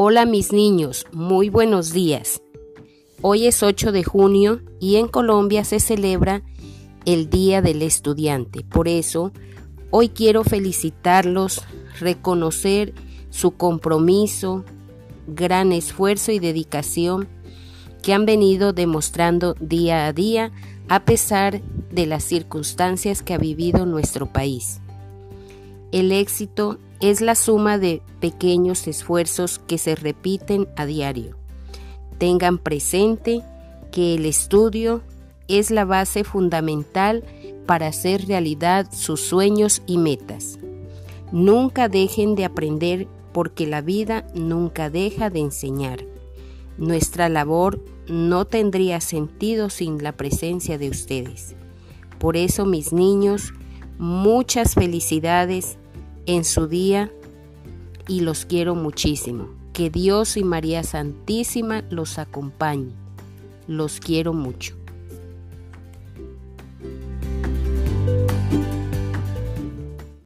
Hola mis niños, muy buenos días. Hoy es 8 de junio y en Colombia se celebra el Día del Estudiante. Por eso, hoy quiero felicitarlos, reconocer su compromiso, gran esfuerzo y dedicación que han venido demostrando día a día a pesar de las circunstancias que ha vivido nuestro país. El éxito es la suma de pequeños esfuerzos que se repiten a diario. Tengan presente que el estudio es la base fundamental para hacer realidad sus sueños y metas. Nunca dejen de aprender porque la vida nunca deja de enseñar. Nuestra labor no tendría sentido sin la presencia de ustedes. Por eso, mis niños, muchas felicidades en su día y los quiero muchísimo. Que Dios y María Santísima los acompañe. Los quiero mucho.